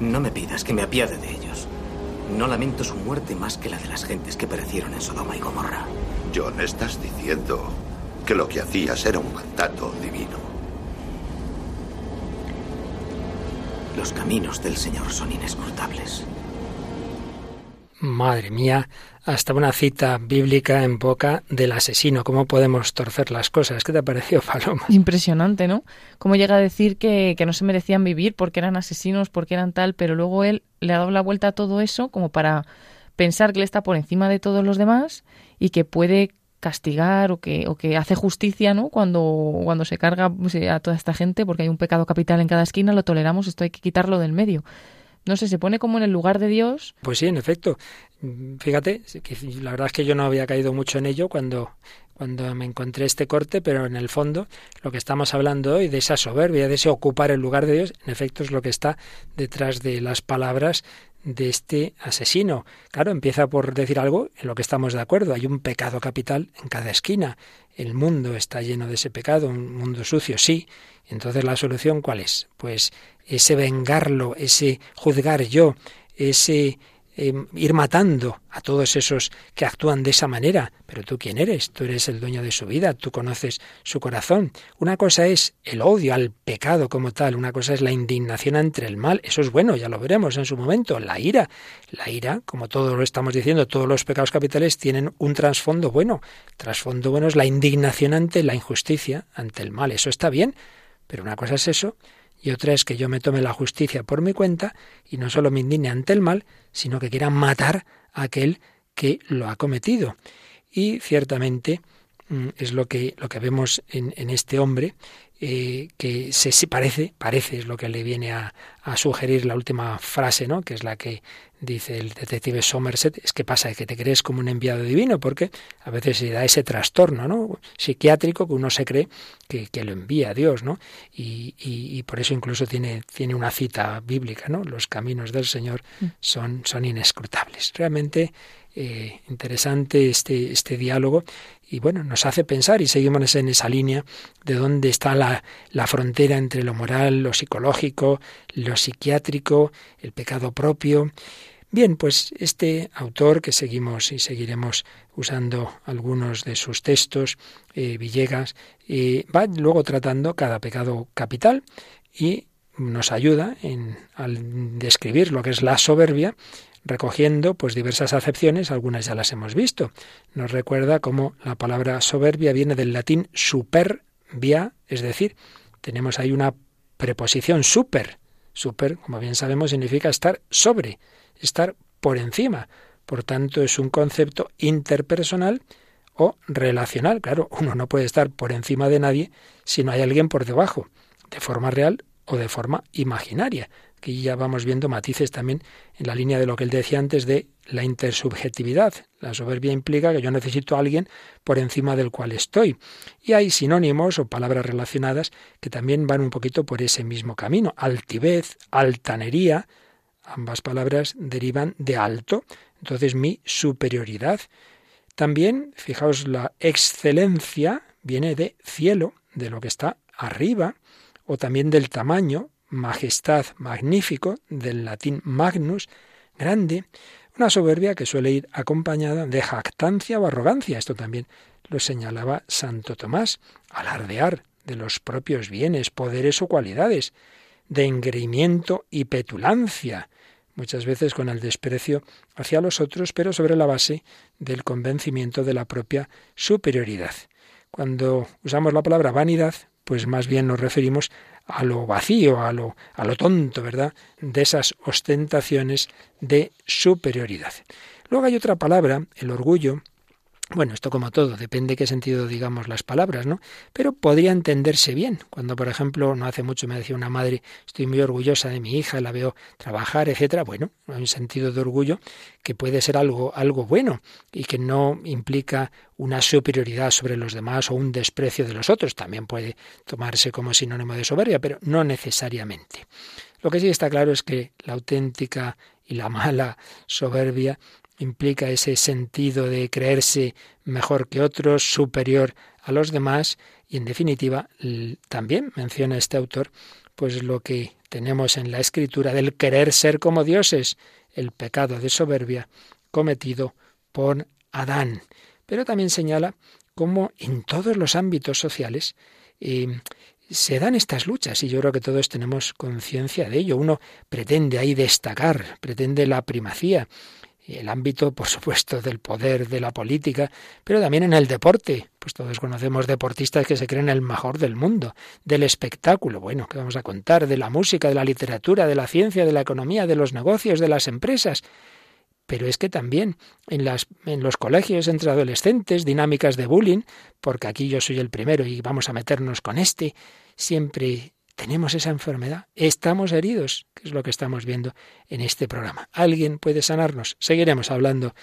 No me pidas que me apiade de ellos. No lamento su muerte más que la de las gentes que perecieron en Sodoma y Gomorra. John, estás diciendo que lo que hacías era un mandato divino. Los caminos del Señor son inescrutables. Madre mía, hasta una cita bíblica en boca del asesino. ¿Cómo podemos torcer las cosas? ¿Qué te ha parecido, Paloma? Impresionante, ¿no? Cómo llega a decir que, que no se merecían vivir porque eran asesinos, porque eran tal, pero luego él le ha dado la vuelta a todo eso como para pensar que él está por encima de todos los demás y que puede castigar o que, o que hace justicia, ¿no? Cuando, cuando se carga pues, a toda esta gente, porque hay un pecado capital en cada esquina, lo toleramos, esto hay que quitarlo del medio no sé, se pone como en el lugar de Dios. Pues sí, en efecto. Fíjate, la verdad es que yo no había caído mucho en ello cuando, cuando me encontré este corte, pero en el fondo lo que estamos hablando hoy de esa soberbia, de ese ocupar el lugar de Dios, en efecto es lo que está detrás de las palabras de este asesino. Claro, empieza por decir algo en lo que estamos de acuerdo. Hay un pecado capital en cada esquina. El mundo está lleno de ese pecado, un mundo sucio, sí. Entonces la solución cuál es? Pues ese vengarlo, ese juzgar yo, ese em, ir matando a todos esos que actúan de esa manera. Pero tú quién eres? Tú eres el dueño de su vida, tú conoces su corazón. Una cosa es el odio al pecado como tal, una cosa es la indignación ante el mal, eso es bueno, ya lo veremos en su momento. La ira, la ira, como todos lo estamos diciendo, todos los pecados capitales tienen un trasfondo bueno. El trasfondo bueno es la indignación ante la injusticia, ante el mal, eso está bien. Pero una cosa es eso y otra es que yo me tome la justicia por mi cuenta y no solo me indigne ante el mal, sino que quiera matar a aquel que lo ha cometido. Y ciertamente es lo que, lo que vemos en, en este hombre, eh, que se, parece, parece es lo que le viene a, a, sugerir la última frase, ¿no? que es la que dice el detective Somerset, es que pasa que te crees como un enviado divino, porque a veces se da ese trastorno ¿no? psiquiátrico que uno se cree que, que lo envía a Dios, ¿no? Y, y, y, por eso incluso tiene, tiene una cita bíblica, ¿no? Los caminos del Señor mm. son, son inescrutables. Realmente eh, interesante este, este diálogo y bueno, nos hace pensar y seguimos en esa línea de dónde está la, la frontera entre lo moral, lo psicológico, lo psiquiátrico, el pecado propio. Bien, pues este autor que seguimos y seguiremos usando algunos de sus textos, eh, Villegas, eh, va luego tratando cada pecado capital y nos ayuda en, al describir lo que es la soberbia recogiendo pues diversas acepciones, algunas ya las hemos visto. Nos recuerda cómo la palabra soberbia viene del latín superbia, es decir, tenemos ahí una preposición super. Super, como bien sabemos, significa estar sobre, estar por encima. Por tanto, es un concepto interpersonal o relacional. Claro, uno no puede estar por encima de nadie si no hay alguien por debajo, de forma real o de forma imaginaria que ya vamos viendo matices también en la línea de lo que él decía antes de la intersubjetividad. La soberbia implica que yo necesito a alguien por encima del cual estoy. Y hay sinónimos o palabras relacionadas que también van un poquito por ese mismo camino. Altivez, altanería, ambas palabras derivan de alto. Entonces mi superioridad. También, fijaos, la excelencia viene de cielo, de lo que está arriba, o también del tamaño, majestad, magnífico, del latín magnus, grande, una soberbia que suele ir acompañada de jactancia o arrogancia. Esto también lo señalaba Santo Tomás, alardear de los propios bienes, poderes o cualidades, de engreimiento y petulancia, muchas veces con el desprecio hacia los otros, pero sobre la base del convencimiento de la propia superioridad. Cuando usamos la palabra vanidad, pues más bien nos referimos a lo vacío, a lo, a lo tonto, ¿verdad?, de esas ostentaciones de superioridad. Luego hay otra palabra, el orgullo, bueno, esto como todo, depende qué sentido digamos las palabras, ¿no? Pero podría entenderse bien. Cuando, por ejemplo, no hace mucho me decía una madre, estoy muy orgullosa de mi hija, la veo trabajar, etcétera. Bueno, hay un sentido de orgullo que puede ser algo, algo bueno y que no implica una superioridad sobre los demás o un desprecio de los otros. También puede tomarse como sinónimo de soberbia, pero no necesariamente. Lo que sí está claro es que la auténtica y la mala soberbia implica ese sentido de creerse mejor que otros, superior a los demás y en definitiva también menciona este autor pues lo que tenemos en la escritura del querer ser como dioses, el pecado de soberbia cometido por Adán. Pero también señala cómo en todos los ámbitos sociales eh, se dan estas luchas y yo creo que todos tenemos conciencia de ello. Uno pretende ahí destacar, pretende la primacía, el ámbito, por supuesto, del poder, de la política, pero también en el deporte. Pues todos conocemos deportistas que se creen el mejor del mundo, del espectáculo, bueno, ¿qué vamos a contar? De la música, de la literatura, de la ciencia, de la economía, de los negocios, de las empresas. Pero es que también en, las, en los colegios entre adolescentes, dinámicas de bullying, porque aquí yo soy el primero y vamos a meternos con este, siempre tenemos esa enfermedad, estamos heridos, que es lo que estamos viendo en este programa. ¿Alguien puede sanarnos? Seguiremos hablando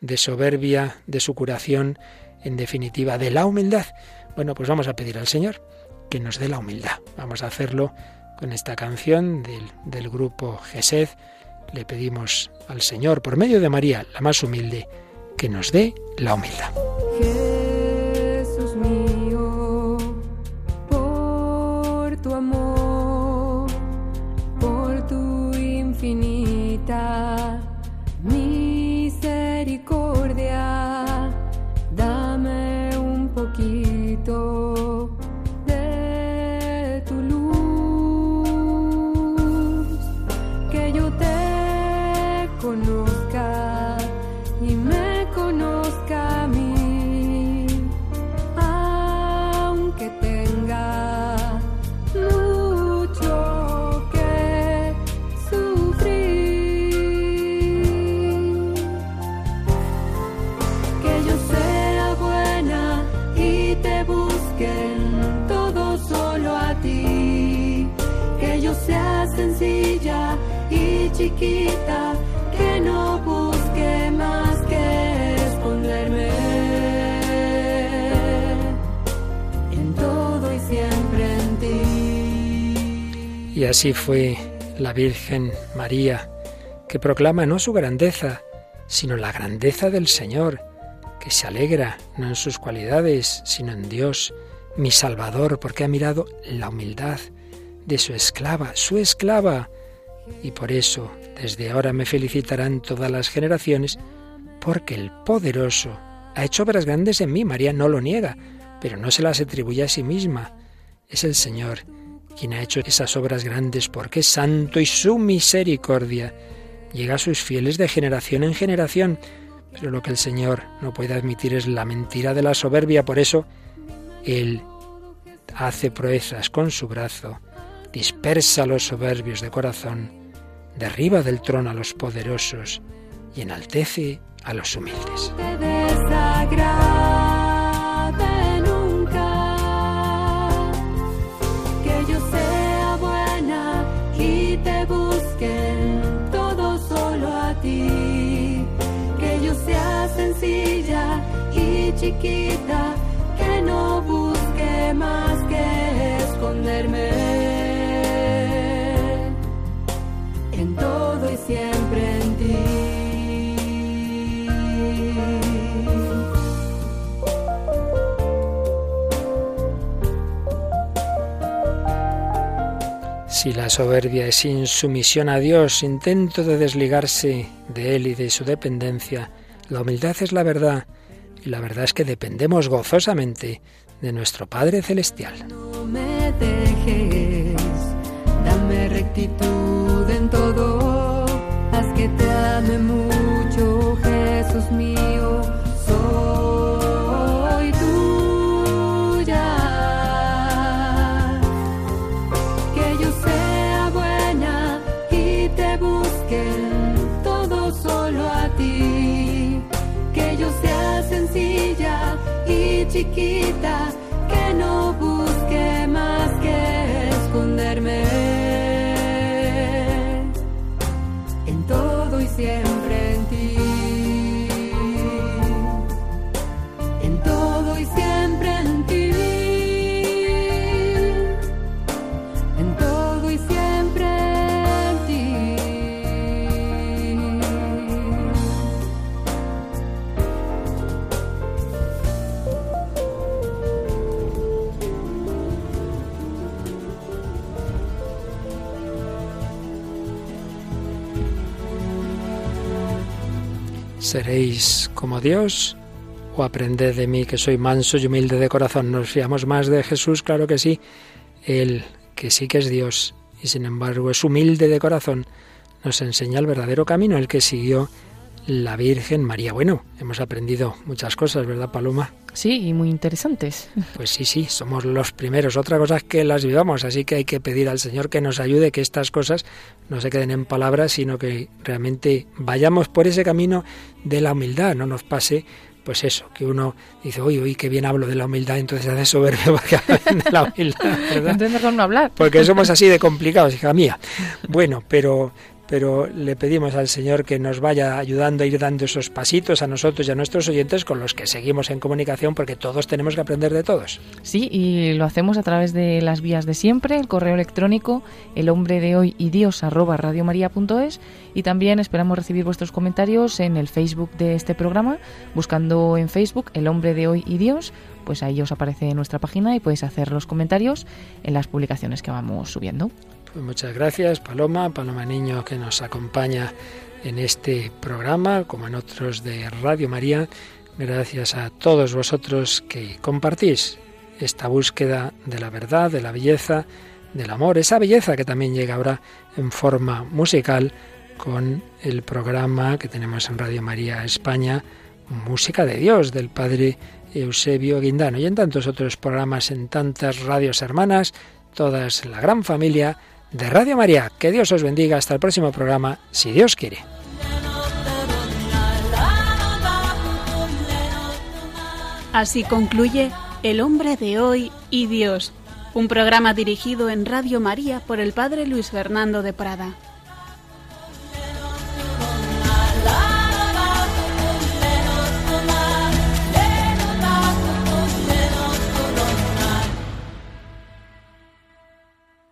de soberbia, de su curación, en definitiva, de la humildad. Bueno, pues vamos a pedir al Señor que nos dé la humildad. Vamos a hacerlo con esta canción del, grupo Gesed. Le pedimos al Señor, por medio de María, la más humilde, que nos dé la humildad. Y así fue la Virgen María, que proclama no su grandeza, sino la grandeza del Señor, que se alegra no en sus cualidades, sino en Dios, mi Salvador, porque ha mirado la humildad de su esclava, su esclava. Y por eso, desde ahora me felicitarán todas las generaciones, porque el poderoso ha hecho obras grandes en mí. María no lo niega, pero no se las atribuye a sí misma. Es el Señor quien ha hecho esas obras grandes, porque es santo y su misericordia llega a sus fieles de generación en generación. Pero lo que el Señor no puede admitir es la mentira de la soberbia, por eso Él hace proezas con su brazo, dispersa a los soberbios de corazón, derriba del trono a los poderosos y enaltece a los humildes. En todo y siempre en ti. Si la soberbia es insumisión a Dios, intento de desligarse de Él y de su dependencia, la humildad es la verdad y la verdad es que dependemos gozosamente de nuestro Padre Celestial. Me dejes, dame rectitud en todo, haz que te ame mucho, Jesús mío, ¿Seréis como Dios? ¿O aprended de mí que soy manso y humilde de corazón? ¿Nos fiamos más de Jesús? Claro que sí. Él, que sí que es Dios y sin embargo es humilde de corazón, nos enseña el verdadero camino, el que siguió la Virgen María. Bueno, hemos aprendido muchas cosas, ¿verdad, Paloma? Sí, y muy interesantes. Pues sí, sí, somos los primeros. Otra cosa es que las vivamos, así que hay que pedir al Señor que nos ayude, que estas cosas no se queden en palabras, sino que realmente vayamos por ese camino de la humildad, no nos pase pues eso, que uno dice, uy, uy, qué bien hablo de la humildad, entonces hace hablan de la humildad, ¿verdad? Entonces mejor no hablar. Porque somos así de complicados, hija mía. Bueno, pero pero le pedimos al Señor que nos vaya ayudando a ir dando esos pasitos a nosotros y a nuestros oyentes con los que seguimos en comunicación, porque todos tenemos que aprender de todos. Sí, y lo hacemos a través de las vías de siempre, el correo electrónico, el hombre de hoy y Dios arroba y también esperamos recibir vuestros comentarios en el Facebook de este programa, buscando en Facebook el hombre de hoy y Dios, pues ahí os aparece nuestra página y podéis hacer los comentarios en las publicaciones que vamos subiendo. Pues muchas gracias, Paloma, Paloma Niño, que nos acompaña en este programa, como en otros de Radio María. Gracias a todos vosotros que compartís esta búsqueda de la verdad, de la belleza, del amor, esa belleza que también llega ahora en forma musical con el programa que tenemos en Radio María España, Música de Dios, del Padre Eusebio Guindano, y en tantos otros programas, en tantas radios hermanas, todas la gran familia de Radio María. Que Dios os bendiga. Hasta el próximo programa, si Dios quiere. Así concluye El hombre de hoy y Dios, un programa dirigido en Radio María por el Padre Luis Fernando de Prada.